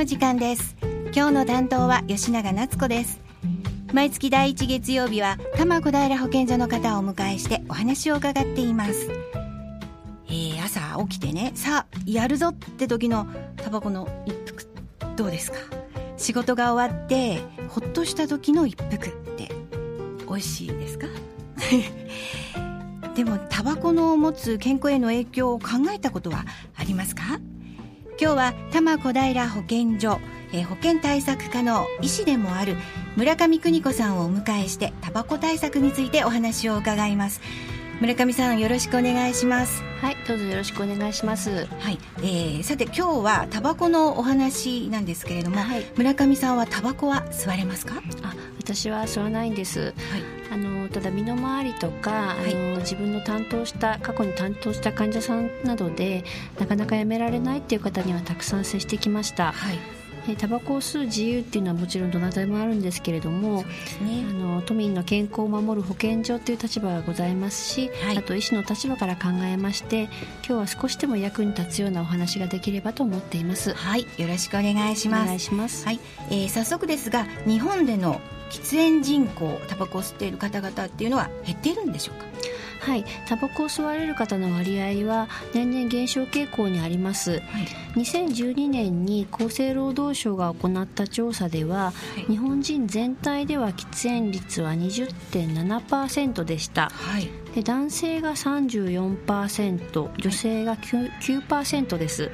の時間です。今日の担当は吉永夏子です。毎月第1月曜日は多摩小平保健所の方をお迎えしてお話を伺っています。えー、朝起きてねさあやるぞって時のタバコの一服どうですか？仕事が終わってほっとした時の一服って美味しいですか？でもタバコの持つ健康への影響を考えたことはありますか？今日は多摩小平保健所、えー、保健対策課の医師でもある村上邦子さんをお迎えしてタバコ対策についてお話を伺います。村上さんよろしくお願いします。はいどうぞよろしくお願いします。はい、えー、さて今日はタバコのお話なんですけれども、はい、村上さんはタバコは吸われますか？あ私は吸わないんです、はい、ただ身の回りとか、あの自分の担当した過去に担当した患者さんなどでなかなかやめられないっていう方にはたくさん接してきました、はいタバコを吸う自由っていうのはもちろんどなたでもあるんですけれども、ね、あの都民の健康を守る保健所という立場がございますし、はい、あと医師の立場から考えまして今日は少しでも役に立つようなお話ができればと思っています。はい。よろしくお願いします。お願いします。はい、えー、早速ですが日本での喫煙人口タバコを吸っている方々っていうのは減っているんでしょうか？はい。タバコを吸われる方の割合は年々減少傾向にあります、はい、2012年に厚生労働省が行った調査では、はい、日本人全体では喫煙率は20.7%でした、はい、で男性が34%女性が 9%, 9です、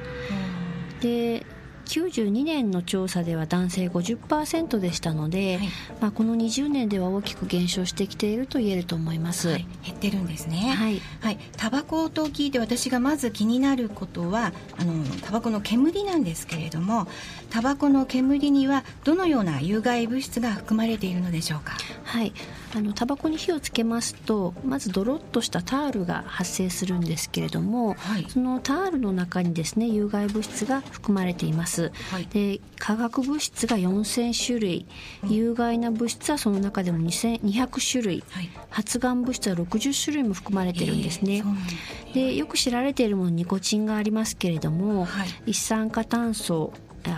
で92年の調査では男性50%でしたので、はい、まあ、この20年では大きく減少してきていると言えると思います、はい、減ってるんですね。はい、はい、タバコと聞いて私がまず気になることはあのタバコの煙なんですけれどもタバコの煙にはどのような有害物質が含まれているのでしょうか？はい。あのタバコに火をつけますとまずドロッとしたタールが発生するんですけれども、はい、そのタールの中にですね有害物質が含まれています、はい、で化学物質が4000種類、うん、有害な物質はその中でも2200種類、はい、発がん物質は60種類も含まれてるんですね、えー、でよく知られているものニコチンがありますけれども、一酸化炭素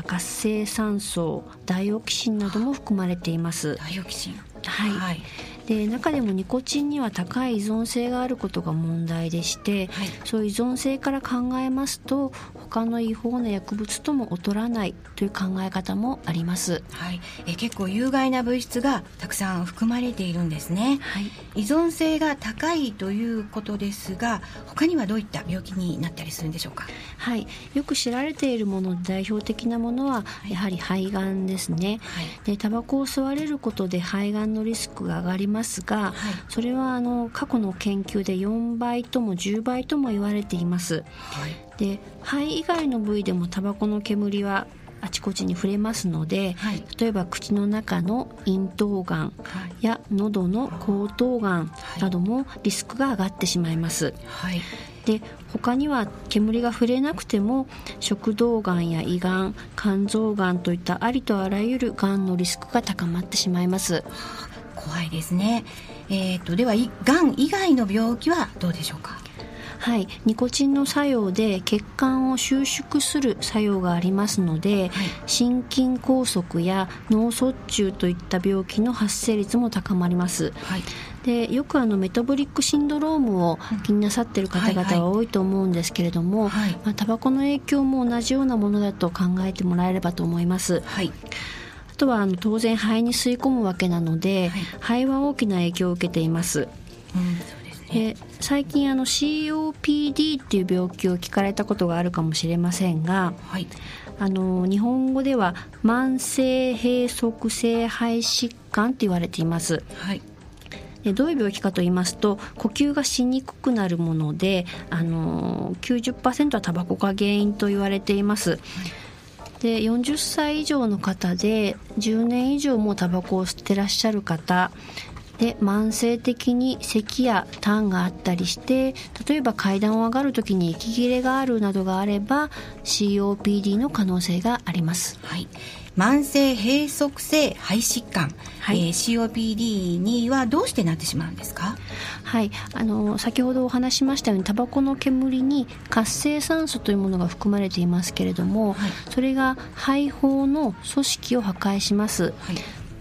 活性酸素ダイオキシンなども含まれています。ダイオキシンはい、はい、で中でもニコチンには高い依存性があることが問題でして、はい、そういう依存性から考えますと他の違法な薬物とも劣らないという考え方もあります、はい、え結構有害な物質がたくさん含まれているんですね、はい、依存性が高いということですが他にはどういった病気になったりするんでしょうか？はい。よく知られているもの代表的なものはやはり肺がんですね、はい、でタバコを吸われることで肺がんのリスクが上がりますが、はい、それはあの過去の研究で4倍とも10倍とも言われています、はい。で肺以外の部位でもタバコの煙はあちこちに触れますので、はい、例えば口の中の咽頭がんや喉の喉頭がんなどもリスクが上がってしまいます。はい、で他には煙が触れなくても食道がんや胃がん肝臓がんといったありとあらゆるがんのリスクが高まってしまいます。怖いですね。えーと、とではがん以外の病気はどうでしょうか？はい、ニコチンの作用で血管を収縮する作用がありますので、はい、心筋梗塞や脳卒中といった病気の発生率も高まります。はい。でよくあのメタボリックシンドロームを気になさっている方々は多いと思うんですけれども、はい。はい、まあ、タバコの影響も同じようなものだと考えてもらえればと思います。はい。あとはあの当然肺に吸い込むわけなので、はい、肺は大きな影響を受けています。うんえ最近あの COPD っていう病気を聞かれたことがあるかもしれませんが、はい、あの日本語では慢性閉塞性肺疾患って言われています。はいどういう病気かと言いますと呼吸がしにくくなるものであの90%はタバコが原因と言われています。はいで40歳以上の方で10年以上もタバコを吸ってらっしゃる方。で慢性的に咳や痰があったりして例えば階段を上がる時に息切れがあるなどがあれば COPD の可能性があります、はい。慢性閉塞性肺疾患、はい、えー、COPD にはどうしてなってしまうんですか？はい。あの先ほどお話しましたようにタバコの煙に活性酸素というものが含まれていますけれども、はい、それが肺胞の組織を破壊します、はい。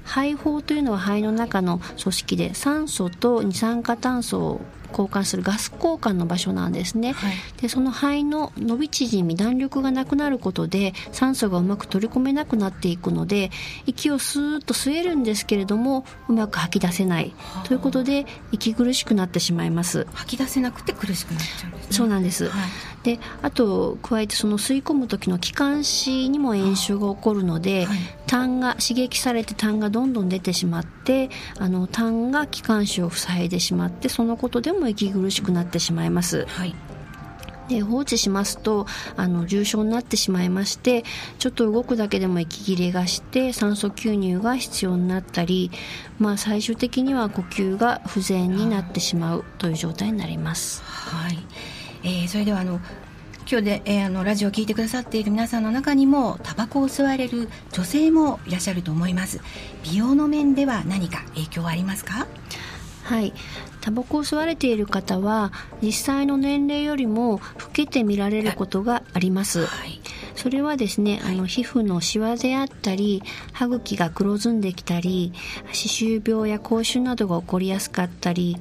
肺胞というのは肺の中の組織で酸素と二酸化炭素を交換するガス交換の場所なんですね、はい、でその肺の伸び縮み弾力がなくなることで酸素がうまく取り込めなくなっていくので息をスーッと吸えるんですけれどもうまく吐き出せない。ということで息苦しくなってしまいます。吐き出せなくて苦しくなっちゃうんです、ね、そうなんです、はい、であと加えてその吸い込む時の気管支にも炎症が起こるので、はい、痰が刺激されて痰がどんどん出てしまってあの痰が気管支を塞いでしまってそのことでもも息苦しくなってしまいます。はいで放置しますとあの重症になってしまいましてちょっと動くだけでも息切れがして酸素吸入が必要になったり、まあ、最終的には呼吸が不全になってしまうという状態になります。はい、えー、それではあの今日で、えー、あのラジオを聴いてくださっている皆さんの中にもタバコを吸われる女性もいらっしゃると思います。美容の面では何か影響はありますか？はい。タバコを吸われている方は実際の年齢よりも老けて見られることがあります、はい、それはですねあの皮膚のシワであったり歯茎が黒ずんできたり歯周病や口臭などが起こりやすかったり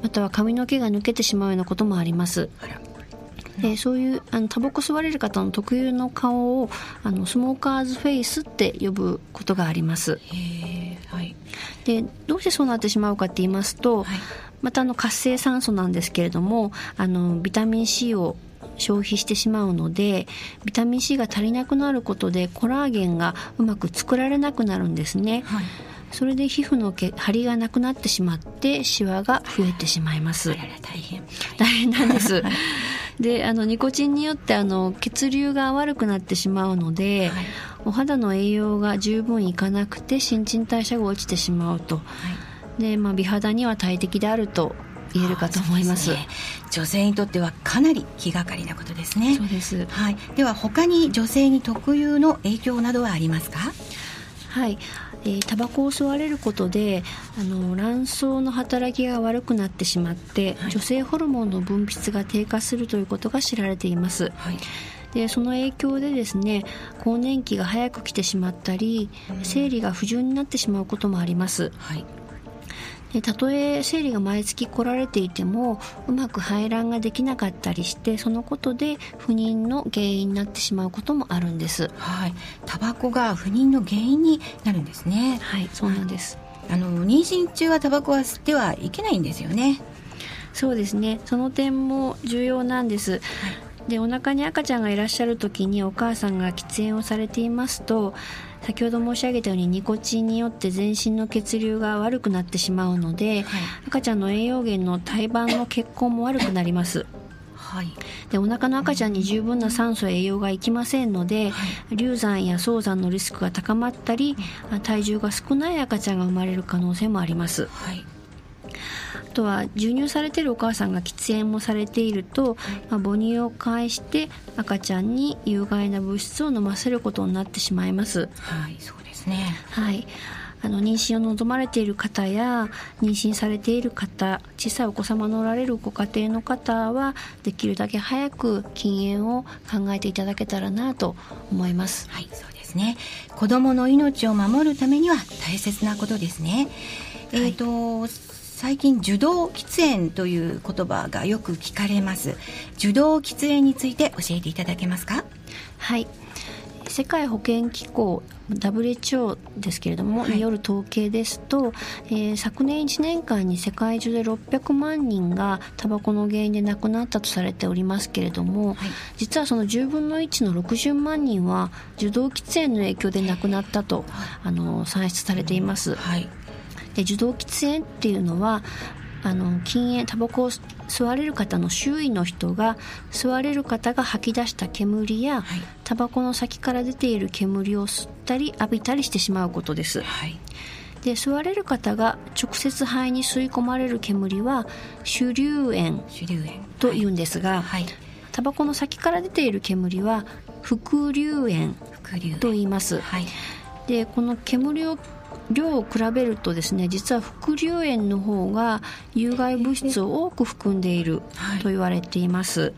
または髪の毛が抜けてしまうようなこともありますでそういうあのタバコ吸われる方の特有の顔をあのスモーカーズフェイスって呼ぶことがあります。はい、でどうしてそうなってしまうかって言いますと、はい。またあの活性酸素なんですけれどもあのビタミン C を消費してしまうのでビタミン C が足りなくなることでコラーゲンがうまく作られなくなるんですね、はい、それで皮膚の毛張りがなくなってしまってシワが増えてしまいます。大変。大変なんですであのニコチンによってあの血流が悪くなってしまうので、はい、お肌の栄養が十分いかなくて新陳代謝が落ちてしまうと、はい。で、まあ、美肌には大敵であると言えるかと思います、ね、女性にとってはかなり気がかりなことですね。そうです、はい、では他に女性に特有の影響などはありますか？はいえー、タバコを吸われることであの卵巣の働きが悪くなってしまって、はい、女性ホルモンの分泌が低下するということが知られています、はい。でその影響でですね更年期が早く来てしまったり、生理が不順になってしまうこともあります、はい、でたとえ生理が毎月来られていてもうまく排卵ができなかったりしてそのことで不妊の原因になってしまうこともあるんです。はい。タバコが不妊の原因になるんですね。はいそうなんです、あの妊娠中はタバコは吸ってはいけないんですよね。そうですね。その点も重要なんです、はい。でお腹に赤ちゃんがいらっしゃる時にお母さんが喫煙をされていますと先ほど申し上げたようにニコチンによって全身の血流が悪くなってしまうので、はい、赤ちゃんの栄養源の胎盤の血行も悪くなります。はい、でお腹の赤ちゃんに十分な酸素栄養がいきませんので、はい、流産や早産のリスクが高まったり体重が少ない赤ちゃんが生まれる可能性もあります。はいとは授乳されてるお母さんが喫煙もされていると、まあ、母乳を介して赤ちゃんに有害な物質を飲ませることになってしまいます。はい、そうですね。はい。あの妊娠を望まれている方や妊娠されている方小さいお子様のおられるご家庭の方はできるだけ早く禁煙を考えていただけたらなと思いますはいそうですね子どもの命を守るためには大切なことですね、はい、えっ、ー、と最近受動喫煙という言葉がよく聞かれます。受動喫煙について教えていただけますか？はい。世界保健機構 WHO ですけれども、はい、による統計ですと、えー、昨年1年間に世界中で600万人がタバコの原因で亡くなったとされておりますけれども、はい、実はその10分の1の60万人は受動喫煙の影響で亡くなったと、あの算出されています。はいで受動喫煙っていうのはあの禁煙タバコを吸われる方の周囲の人が吸われる方が吐き出した煙や、はい、タバコの先から出ている煙を吸ったり浴びたりしてしまうことです、はい、で吸われる方が直接肺に吸い込まれる煙は主流煙というんですが、はい、タバコの先から出ている煙は副流煙。と言います、はい。でこの煙を量を比べるとですね実は副流煙の方が有害物質を多く含んでいると言われています、はい、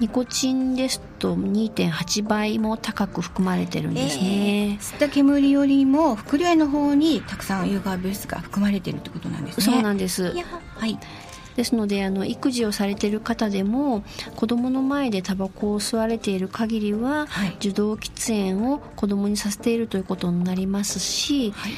ニコチンですと2.8倍も高く含まれてるんですね、えー、吸った煙よりも副流煙の方にたくさん有害物質が含まれているってことなんですね。そうなんです。はいですのであの育児をされている方でも子供の前でタバコを吸われている限りは、はい、受動喫煙を子供にさせているということになりますし、はい。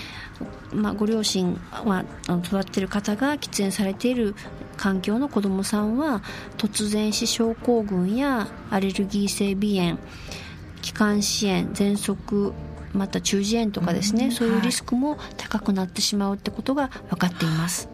まあ、ご両親は育っている方が喫煙されている環境の子どもさんは突然死症候群やアレルギー性鼻炎気管支炎喘息また中耳炎とかですね、うん、そういうリスクも高くなってしまうってことが分かっています。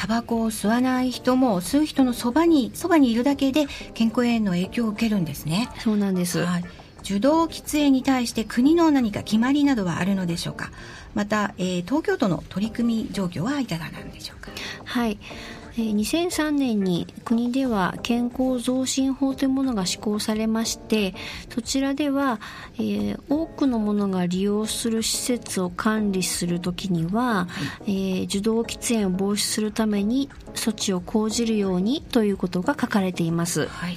タバコを吸わない人も吸う人のそばにそばにいるだけで健康への影響を受けるんですね。そうなんです、はい、受動喫煙に対して国の何か決まりなどはあるのでしょうか？また、えー、東京都の取り組み状況はいかがなんでしょうか？はい2003年に国では健康増進法というものが施行されましてそちらでは、えー、多くのものが利用する施設を管理するときには、はい、えー、受動喫煙を防止するために措置を講じるようにということが書かれています。はい。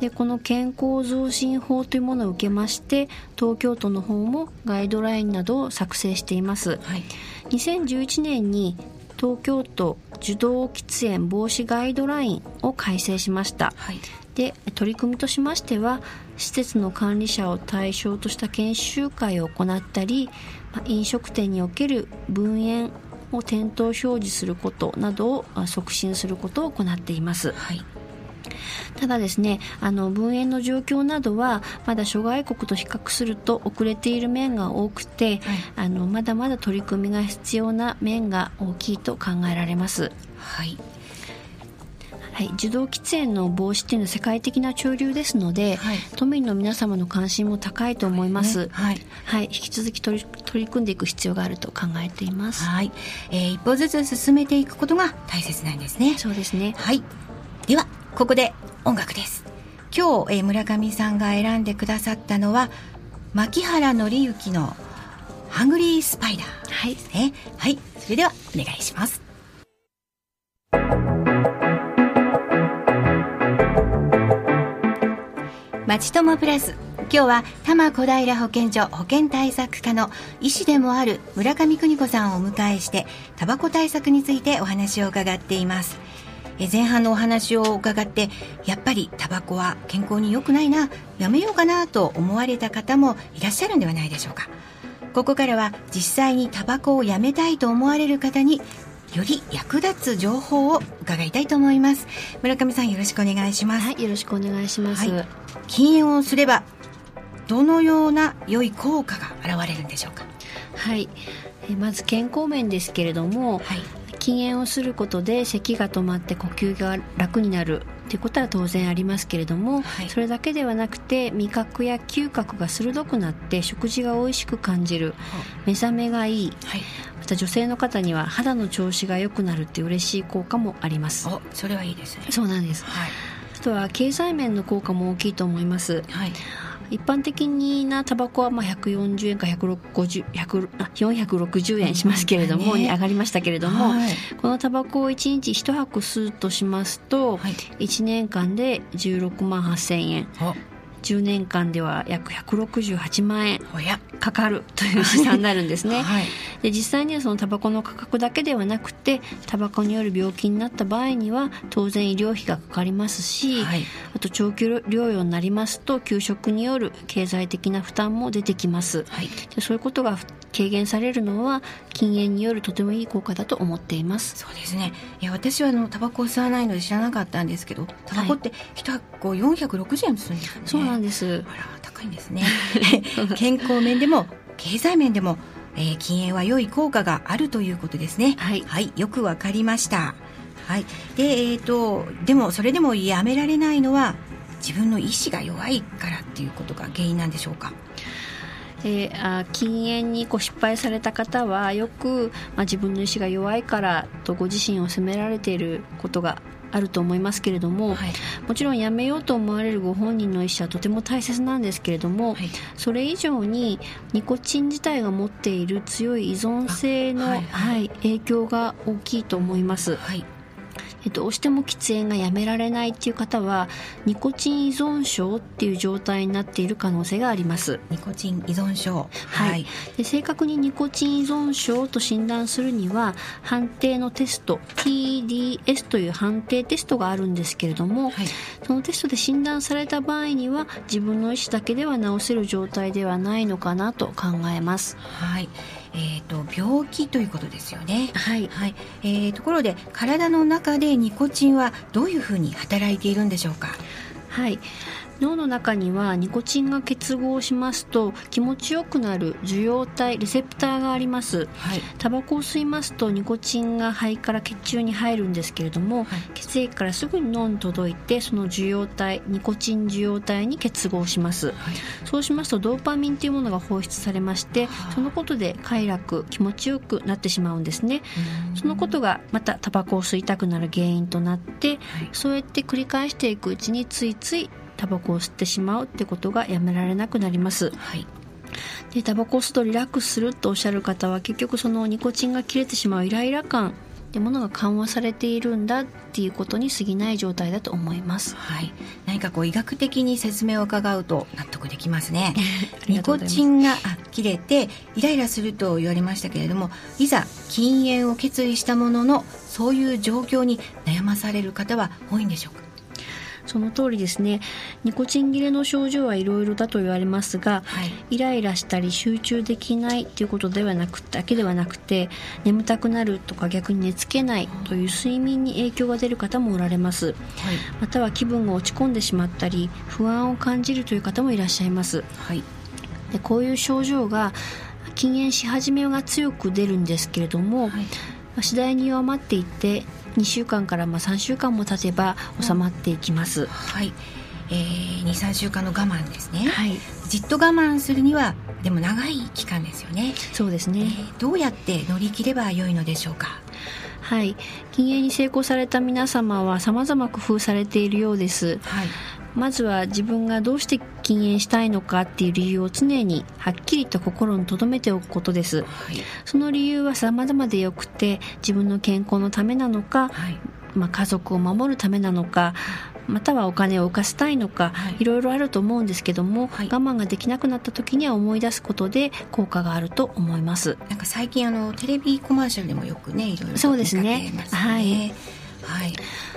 でこの健康増進法というものを受けまして東京都の方もガイドラインなどを作成しています、はい、2011年に東京都受動喫煙防止ガイドラインを改正しました、はい、で取り組みとしましては施設の管理者を対象とした研修会を行ったり飲食店における分煙を店頭表示することなどを促進することを行っています、はいただですねあの分煙の状況などはまだ諸外国と比較すると遅れている面が多くて、はい、あのまだまだ取り組みが必要な面が大きいと考えられます。はいはい、受動喫煙の防止っていうのは世界的な潮流ですので、はい、都民の皆様の関心も高いと思います。ね、はい、はい、引き続き取り取り組んでいく必要があると考えています。はい、えー、一歩ずつ進めていくことが大切なんですね。そうですね。はい。ではここで音楽です。今日、えー、村上さんが選んでくださったのは牧原紀之の「ハングリースパイダー」はい。ね。はい。それではお願いします。まちともプラス。今日は多摩小平保健所保健対策課の医師でもある村上邦子さんをお迎えしてタバコ対策についてお話を伺っています前半のお話を伺ってやっぱりタバコは健康に良くないなやめようかなと思われた方もいらっしゃるんではないでしょうか。ここからは実際にタバコをやめたいと思われる方により役立つ情報を伺いたいと思います。村上さんよろしくお願いします。はいよろしくお願いします、はい、禁煙をすればどのような良い効果が現れるんでしょうか。はい。まず健康面ですけれども、はい、禁煙をすることで咳が止まって呼吸が楽になるっていうことは当然ありますけれども、はい、それだけではなくて味覚や嗅覚が鋭くなって食事が美味しく感じる、目覚めがいい、はい、また女性の方には肌の調子が良くなるって嬉しい効果もあります。それはいいですね。そうなんです、はい、あとは経済面の効果も大きいと思います、はい一般的なタバコはまあ140円か160 460円しますけれども、ね、上がりましたけれども、はい、このタバコを1日1箱吸うとしますと、はい、1年間で16万8000円10年間では約168万円かかるという試算になるんですね、はい、で実際にはそのタバコの価格だけではなくてタバコによる病気になった場合には当然医療費がかかりますし、はい、あと長期療養になりますと給食による経済的な負担も出てきます、はい、でそういうことが軽減されるのは禁煙によるとてもいい効果だと思っています。そうですね。いや私はあのタバコを吸わないので知らなかったんですけどタバコって1箱460円するんですね、そうなんです。あら高いんですね。健康面でも経済面でも、えー、禁煙は良い効果があるということですね。はい、はい、よくわかりました。はい。でえーと、とでもそれでもやめられないのは自分の意志が弱いからっていうことが原因なんでしょうかえー、あ禁煙に失敗された方はよく、まあ、自分の意志が弱いからとご自身を責められていることがあると思いますけれども、はい、もちろんやめようと思われるご本人の意思はとても大切なんですけれども、はい、それ以上にニコチン自体が持っている強い依存性の、はい、はい、影響が大きいと思います。はいどうしても喫煙がやめられないっていう方はニコチン依存症っていう状態になっている可能性があります。ニコチン依存症。はい、で正確にニコチン依存症と診断するには判定のテスト TDS という判定テストがあるんですけれども、はい、そのテストで診断された場合には自分の意思だけでは治せる状態ではないのかなと考えます。はいえーと、病気ということですよね。はい、はいえー、ところで体の中でニコチンはどういうふうに働いているんでしょうか？はい脳の中にはニコチンが結合しますと気持ちよくなる受容体レセプターがあります、はい、タバコを吸いますとニコチンが肺から血中に入るんですけれども、はい、血液からすぐに脳に届いてその受容体ニコチン受容体に結合します、はい、そうしますとドーパミンというものが放出されましてそのことで快楽気持ちよくなってしまうんですね。そのことがまたタバコを吸いたくなる原因となって、そうやって繰り返していくうちについついタバコを吸ってしまうってことがやめられなくなります。はいでタバコを吸うとリラックスするとおっしゃる方は結局そのニコチンが切れてしまうイライラ感ってものが緩和されているんだっていうことに過ぎない状態だと思います。はい、何かこう医学的に説明を伺うと納得できますね。ニコチンが切れてイライラすると言われましたけれども、いざ禁煙を決意したもののそういう状況に悩まされる方は多いんでしょうか？その通りですね。ニコチン切れの症状はいろいろだと言われますが、はい、イライラしたり集中できないということではなくだけではなくて眠たくなるとか逆に寝つけないという睡眠に影響が出る方もおられます、はい、または気分が落ち込んでしまったり不安を感じるという方もいらっしゃいます、はい、でこういう症状が禁煙し始めが強く出るんですけれども、はい、次第に弱まっていって2週間からまあ3週間も経てば収まっていきます、はい。えー、23週間の我慢ですね、はい、じっと我慢するにはでも長い期間ですよね。そうですね、えー、どうやって乗り切ればよいのでしょうか？はい。禁煙に成功された皆様はさまざま工夫されているようです、はい、まずは自分がどうして禁煙したいのかっていう理由を常にはっきりと心に留めておくことです、はい、その理由は様々でよくて自分の健康のためなのか、はい、まあ、家族を守るためなのかまたはお金を浮かせたいのか、はい、いろいろあると思うんですけども、はい、我慢ができなくなった時には思い出すことで効果があると思います。なんか最近あのテレビコマーシャルでもよくねいろいろそうですね。はいはい、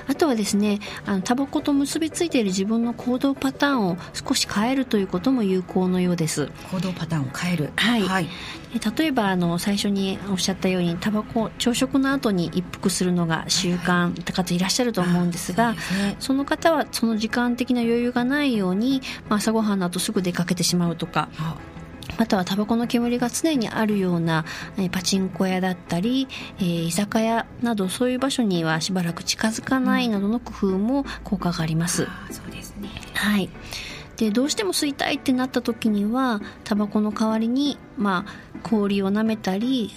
あとはですねあのタバコと結びついている自分の行動パターンを少し変えるということも有効のようです。行動パターンを変える。はい、はい、例えばあの最初におっしゃったようにタバコ朝食の後に一服するのが習慣って方いらっしゃると思うんですが、そね、その方はその時間的な余裕がないように、まあ、朝ごはんの後すぐ出かけてしまうとかまたはタバコの煙が常にあるような、えパチンコ屋だったり、えー、居酒屋などそういう場所にはしばらく近づかないなどの工夫も効果があります。うん、そうですねはいでどうしても吸いたいってなった時にはタバコの代わりに、まあ、氷を舐めたり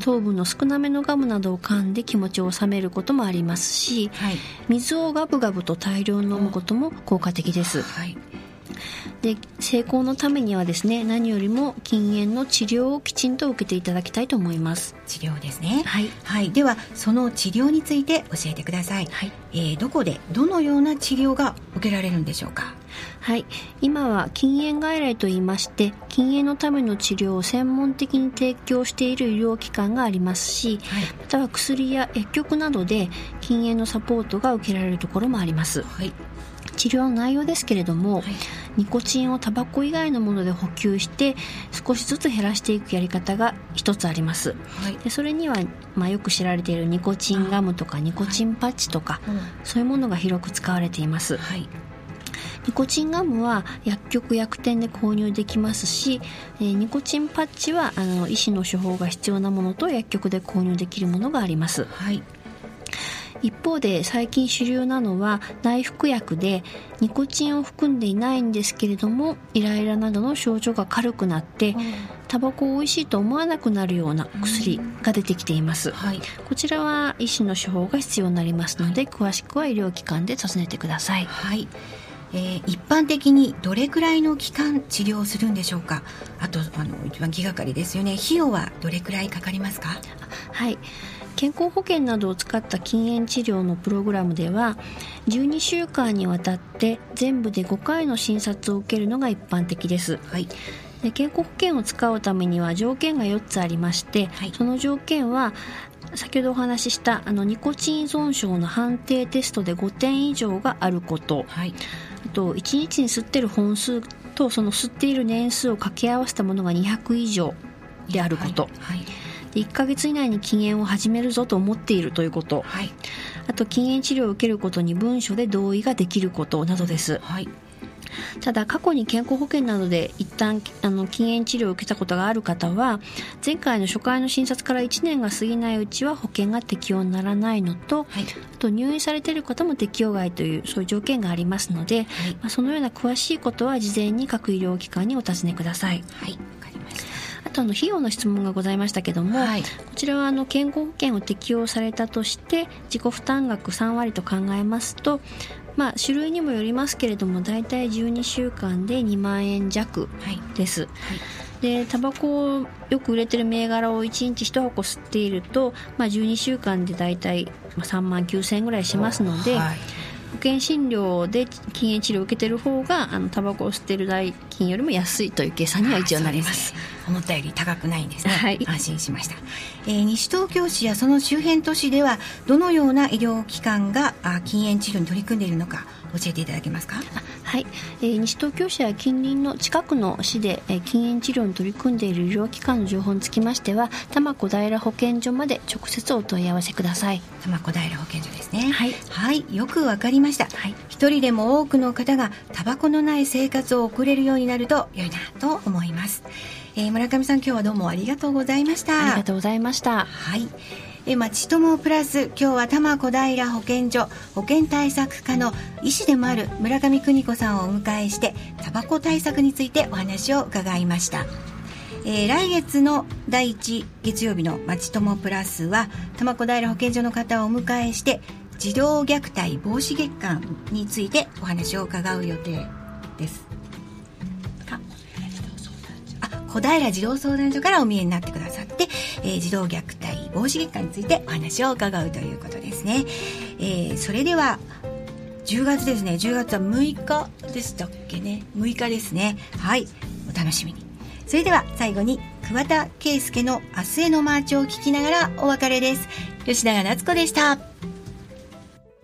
糖分の少なめのガムなどを噛んで気持ちを収めることもありますし、はい、水をガブガブと大量に飲むことも効果的です。はいで成功のためにはですね何よりも禁煙の治療をきちんと受けていただきたいと思います。治療ですね。はい、はい、ではその治療について教えてください、はい。えー、どこでどのような治療が受けられるんでしょうか？はい。今は禁煙外来といいまして禁煙のための治療を専門的に提供している医療機関がありますし、はい、または薬や薬局などで禁煙のサポートが受けられるところもあります、はい治療の内容ですけれども、はい、ニコチンをタバコ以外のもので補給して少しずつ減らしていくやり方が一つあります、はい、でそれには、まあ、よく知られているニコチンガムとかニコチンパッチとか、はい、そういうものが広く使われています、ニコチンガムは薬局薬店で購入できますし、えー、ニコチンパッチはあの医師の処方が必要なものと薬局で購入できるものがあります、はい一方で最近主流なのは内服薬でニコチンを含んでいないんですけれどもイライラなどの症状が軽くなってタバコを美味しいと思わなくなるような薬が出てきています、はい、こちらは医師の処方が必要になりますので詳しくは医療機関で尋ねてください、はい。えー、一般的にどれくらいの期間治療するんでしょうか？あとあの一番気がかりですよね。費用はどれくらいかかりますか？はい健康保険などを使った禁煙治療のプログラムでは12週間にわたって全部で5回の診察を受けるのが一般的です、はい、で健康保険を使うためには条件が4つありまして、はい、その条件は先ほどお話ししたあのニコチン依存症の判定テストで5点以上があること、はい、あと1日に吸ってる本数とその吸っている年数を掛け合わせたものが200以上であること、はい。はい1ヶ月以内に禁煙を始めるぞと思っているということ、はい、あと禁煙治療を受けることに文書で同意ができることなどです、はい、ただ過去に健康保険などで一旦あの禁煙治療を受けたことがある方は前回の初回の診察から1年が過ぎないうちは保険が適用にならないのと、はい、あと入院されている方も適用外というそういう条件がありますので、はい、まあ、そのような詳しいことは事前に各医療機関にお尋ねください。はい。あとあの費用の質問がございましたけども、はい、こちらはあの健康保険を適用されたとして自己負担額3割と考えますとまあ、種類にもよりますけれども大体12週間で2万円弱です、はい。はい、でタバコをよく売れてる銘柄を1日1箱吸っていると、まあ、12週間で大体3万9000円ぐらいしますので、はい。保険診療で禁煙治療を受けてる方があのタバコを吸ってる代金よりも安いという計算には一応なります、ね、思ったより高くないんですね、はい、安心しました、えー、西東京市やその周辺都市ではどのような医療機関があ禁煙治療に取り組んでいるのか教えていただけますか？はい、えー、西東京市や近隣の近くの市で、えー、禁煙治療に取り組んでいる医療機関の情報につきましては多摩小平保健所まで直接お問い合わせください。多摩小平保健所ですね。はい、はい、よくわかりました、はい、一人でも多くの方がタバコのない生活を送れるようになると良いなと思います、えー、村上さん今日はどうもありがとうございました。ありがとうございました。はいえまちともプラス今日は多摩小平保健所保健対策課の医師でもある村上邦子さんをお迎えしてタバコ対策についてお話を伺いました、えー、来月の第1月曜日のまちともプラスは多摩小平保健所の方をお迎えして児童虐待防止月間についてお話を伺う予定です。小平児童相談所からお見えになってくださって、えー、児童虐待防止月間についてお話を伺うということですね。えー、それでは、10月ですね。10月は6日でしたっけね。6日ですね。はい。お楽しみに。それでは最後に桑田佳祐の明日へのマーチを聞きながらお別れです。吉永夏子でした。